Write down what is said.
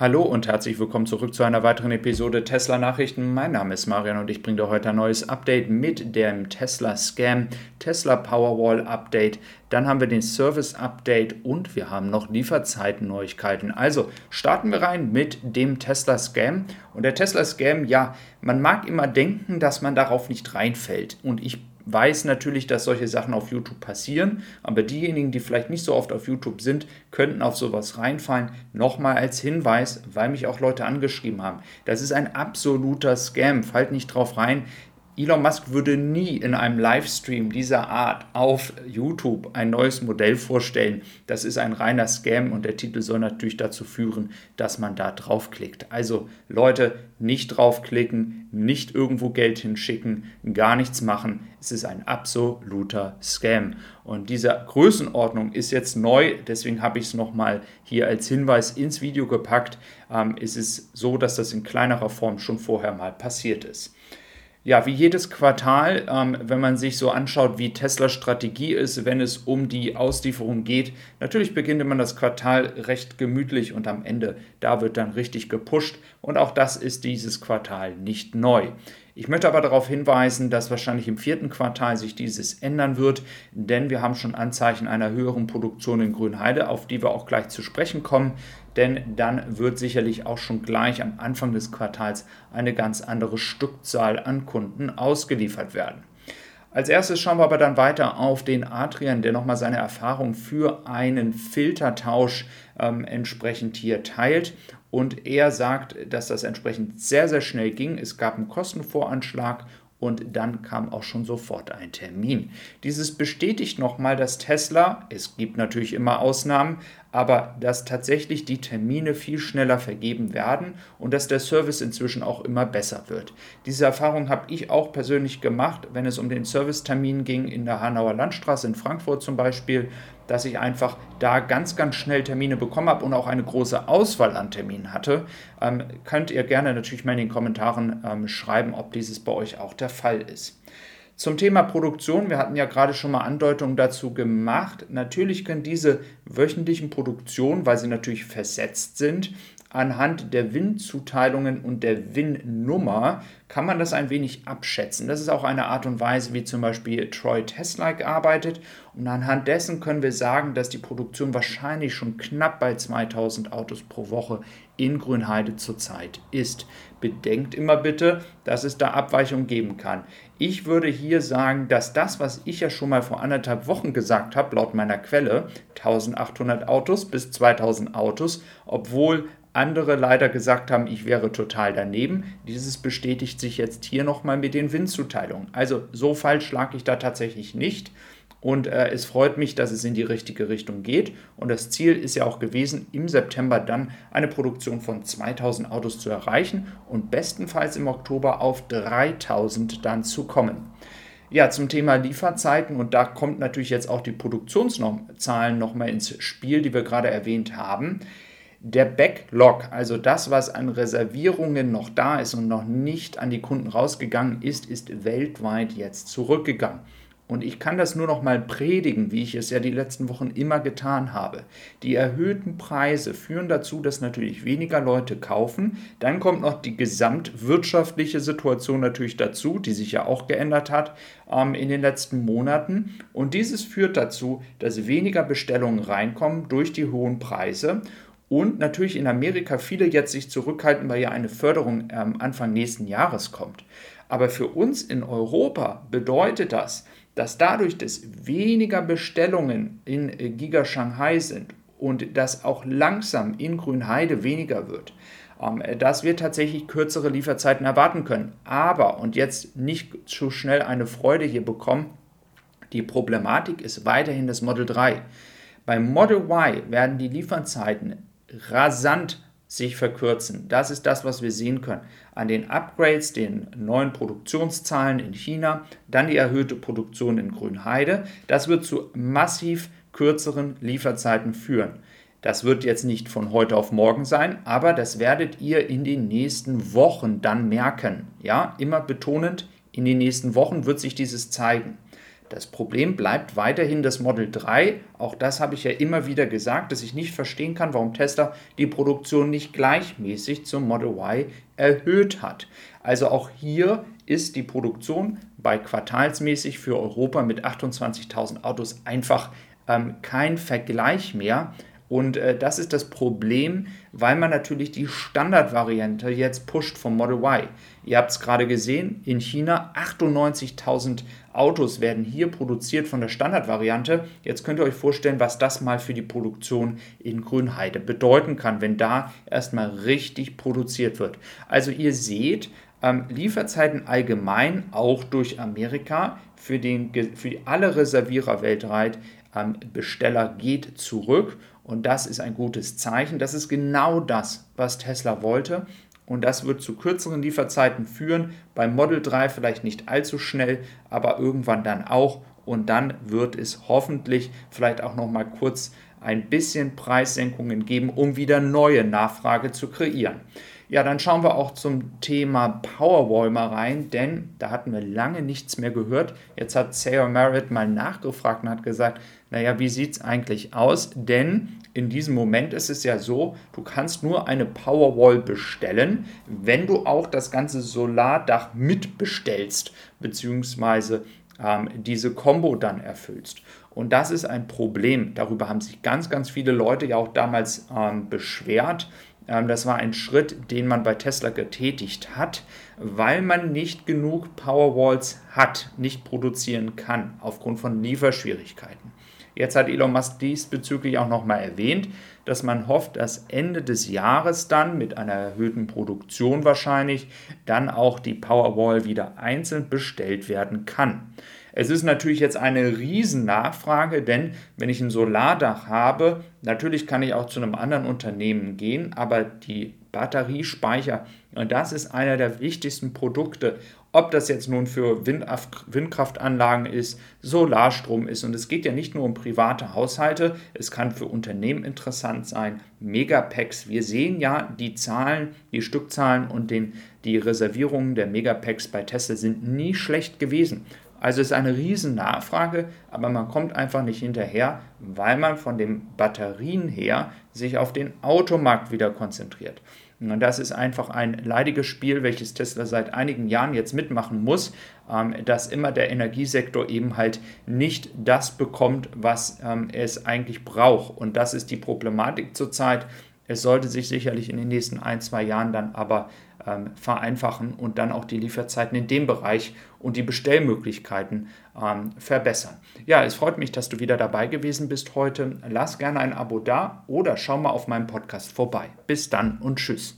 Hallo und herzlich willkommen zurück zu einer weiteren Episode Tesla Nachrichten. Mein Name ist Marian und ich bringe dir heute ein neues Update mit dem Tesla Scam, Tesla Powerwall Update. Dann haben wir den Service Update und wir haben noch Lieferzeiten-Neuigkeiten. Also starten wir rein mit dem Tesla Scam. Und der Tesla Scam, ja, man mag immer denken, dass man darauf nicht reinfällt. Und ich weiß natürlich, dass solche Sachen auf YouTube passieren, aber diejenigen, die vielleicht nicht so oft auf YouTube sind, könnten auf sowas reinfallen. Nochmal als Hinweis, weil mich auch Leute angeschrieben haben. Das ist ein absoluter Scam. Fallt nicht drauf rein. Elon Musk würde nie in einem Livestream dieser Art auf YouTube ein neues Modell vorstellen. Das ist ein reiner Scam und der Titel soll natürlich dazu führen, dass man da draufklickt. Also Leute, nicht draufklicken, nicht irgendwo Geld hinschicken, gar nichts machen. Es ist ein absoluter Scam. Und diese Größenordnung ist jetzt neu, deswegen habe ich es nochmal hier als Hinweis ins Video gepackt. Ähm, es ist so, dass das in kleinerer Form schon vorher mal passiert ist ja, wie jedes Quartal, ähm, wenn man sich so anschaut, wie Teslas Strategie ist, wenn es um die Auslieferung geht, natürlich beginnt man das Quartal recht gemütlich und am Ende, da wird dann richtig gepusht und auch das ist dieses Quartal nicht neu. Ich möchte aber darauf hinweisen, dass wahrscheinlich im vierten Quartal sich dieses ändern wird, denn wir haben schon Anzeichen einer höheren Produktion in Grünheide, auf die wir auch gleich zu sprechen kommen, denn dann wird sicherlich auch schon gleich am Anfang des Quartals eine ganz andere Stückzahl an Kunden ausgeliefert werden. Als erstes schauen wir aber dann weiter auf den Adrian, der nochmal seine Erfahrung für einen Filtertausch ähm, entsprechend hier teilt. Und er sagt, dass das entsprechend sehr, sehr schnell ging. Es gab einen Kostenvoranschlag und dann kam auch schon sofort ein Termin. Dieses bestätigt nochmal, dass Tesla, es gibt natürlich immer Ausnahmen, aber dass tatsächlich die Termine viel schneller vergeben werden und dass der Service inzwischen auch immer besser wird. Diese Erfahrung habe ich auch persönlich gemacht, wenn es um den Servicetermin ging in der Hanauer Landstraße in Frankfurt zum Beispiel, dass ich einfach da ganz, ganz schnell Termine bekommen habe und auch eine große Auswahl an Terminen hatte. Ähm, könnt ihr gerne natürlich mal in den Kommentaren ähm, schreiben, ob dieses bei euch auch der Fall ist. Zum Thema Produktion, wir hatten ja gerade schon mal Andeutungen dazu gemacht. Natürlich können diese wöchentlichen Produktionen, weil sie natürlich versetzt sind, anhand der WIN-Zuteilungen und der WIN-Nummer kann man das ein wenig abschätzen. Das ist auch eine Art und Weise, wie zum Beispiel Troy Teslike arbeitet. Und anhand dessen können wir sagen, dass die Produktion wahrscheinlich schon knapp bei 2000 Autos pro Woche in Grünheide zurzeit ist. Bedenkt immer bitte, dass es da Abweichungen geben kann. Ich würde hier sagen, dass das, was ich ja schon mal vor anderthalb Wochen gesagt habe, laut meiner Quelle, 1800 Autos bis 2000 Autos, obwohl andere leider gesagt haben, ich wäre total daneben. Dieses bestätigt sich jetzt hier nochmal mit den Windzuteilungen. Also so falsch lag ich da tatsächlich nicht. Und äh, es freut mich, dass es in die richtige Richtung geht. Und das Ziel ist ja auch gewesen, im September dann eine Produktion von 2000 Autos zu erreichen und bestenfalls im Oktober auf 3000 dann zu kommen. Ja, zum Thema Lieferzeiten und da kommt natürlich jetzt auch die Produktionszahlen nochmal ins Spiel, die wir gerade erwähnt haben. Der Backlog, also das, was an Reservierungen noch da ist und noch nicht an die Kunden rausgegangen ist, ist weltweit jetzt zurückgegangen. Und ich kann das nur noch mal predigen, wie ich es ja die letzten Wochen immer getan habe. Die erhöhten Preise führen dazu, dass natürlich weniger Leute kaufen. Dann kommt noch die gesamtwirtschaftliche Situation natürlich dazu, die sich ja auch geändert hat ähm, in den letzten Monaten. Und dieses führt dazu, dass weniger Bestellungen reinkommen durch die hohen Preise. Und natürlich in Amerika viele jetzt sich zurückhalten, weil ja eine Förderung ähm, Anfang nächsten Jahres kommt. Aber für uns in Europa bedeutet das, dass dadurch, dass weniger Bestellungen in äh, Giga Shanghai sind und dass auch langsam in Grünheide weniger wird, ähm, dass wir tatsächlich kürzere Lieferzeiten erwarten können. Aber, und jetzt nicht zu schnell eine Freude hier bekommen, die Problematik ist weiterhin das Model 3. Beim Model Y werden die Lieferzeiten rasant sich verkürzen. Das ist das, was wir sehen können. An den Upgrades, den neuen Produktionszahlen in China, dann die erhöhte Produktion in Grünheide. Das wird zu massiv kürzeren Lieferzeiten führen. Das wird jetzt nicht von heute auf morgen sein, aber das werdet ihr in den nächsten Wochen dann merken. Ja, immer betonend, in den nächsten Wochen wird sich dieses zeigen. Das Problem bleibt weiterhin das Model 3. Auch das habe ich ja immer wieder gesagt, dass ich nicht verstehen kann, warum Tesla die Produktion nicht gleichmäßig zum Model Y erhöht hat. Also auch hier ist die Produktion bei quartalsmäßig für Europa mit 28.000 Autos einfach ähm, kein Vergleich mehr. Und äh, das ist das Problem, weil man natürlich die Standardvariante jetzt pusht vom Model Y. Ihr habt es gerade gesehen, in China 98.000 Autos werden hier produziert von der Standardvariante. Jetzt könnt ihr euch vorstellen, was das mal für die Produktion in Grünheide bedeuten kann, wenn da erstmal richtig produziert wird. Also ihr seht, ähm, Lieferzeiten allgemein auch durch Amerika für, den, für alle Reservierer weltweit ähm, Besteller geht zurück und das ist ein gutes Zeichen. Das ist genau das, was Tesla wollte und das wird zu kürzeren Lieferzeiten führen. Beim Model 3 vielleicht nicht allzu schnell, aber irgendwann dann auch und dann wird es hoffentlich vielleicht auch noch mal kurz ein bisschen Preissenkungen geben, um wieder neue Nachfrage zu kreieren. Ja, dann schauen wir auch zum Thema Powerwall mal rein, denn da hatten wir lange nichts mehr gehört. Jetzt hat Sarah Merritt mal nachgefragt und hat gesagt, naja, wie sieht es eigentlich aus? Denn in diesem Moment ist es ja so, du kannst nur eine Powerwall bestellen, wenn du auch das ganze Solardach mitbestellst, beziehungsweise ähm, diese Combo dann erfüllst. Und das ist ein Problem. Darüber haben sich ganz, ganz viele Leute ja auch damals ähm, beschwert. Ähm, das war ein Schritt, den man bei Tesla getätigt hat, weil man nicht genug Powerwalls hat, nicht produzieren kann, aufgrund von Lieferschwierigkeiten. Jetzt hat Elon Musk diesbezüglich auch nochmal erwähnt, dass man hofft, dass Ende des Jahres dann mit einer erhöhten Produktion wahrscheinlich dann auch die Powerwall wieder einzeln bestellt werden kann. Es ist natürlich jetzt eine Riesennachfrage, denn wenn ich ein Solardach habe, natürlich kann ich auch zu einem anderen Unternehmen gehen, aber die Batteriespeicher, und das ist einer der wichtigsten Produkte, ob das jetzt nun für Windkraftanlagen ist, Solarstrom ist. Und es geht ja nicht nur um private Haushalte, es kann für Unternehmen interessant sein. Megapacks, wir sehen ja die Zahlen, die Stückzahlen und den, die Reservierungen der Megapacks bei Tesla sind nie schlecht gewesen. Also es ist eine riesen Nachfrage, aber man kommt einfach nicht hinterher, weil man von den Batterien her sich auf den Automarkt wieder konzentriert. Und das ist einfach ein leidiges Spiel, welches Tesla seit einigen Jahren jetzt mitmachen muss, ähm, dass immer der Energiesektor eben halt nicht das bekommt, was ähm, es eigentlich braucht. Und das ist die Problematik zurzeit. Es sollte sich sicherlich in den nächsten ein, zwei Jahren dann aber ähm, vereinfachen und dann auch die Lieferzeiten in dem Bereich und die Bestellmöglichkeiten ähm, verbessern. Ja, es freut mich, dass du wieder dabei gewesen bist heute. Lass gerne ein Abo da oder schau mal auf meinem Podcast vorbei. Bis dann und tschüss.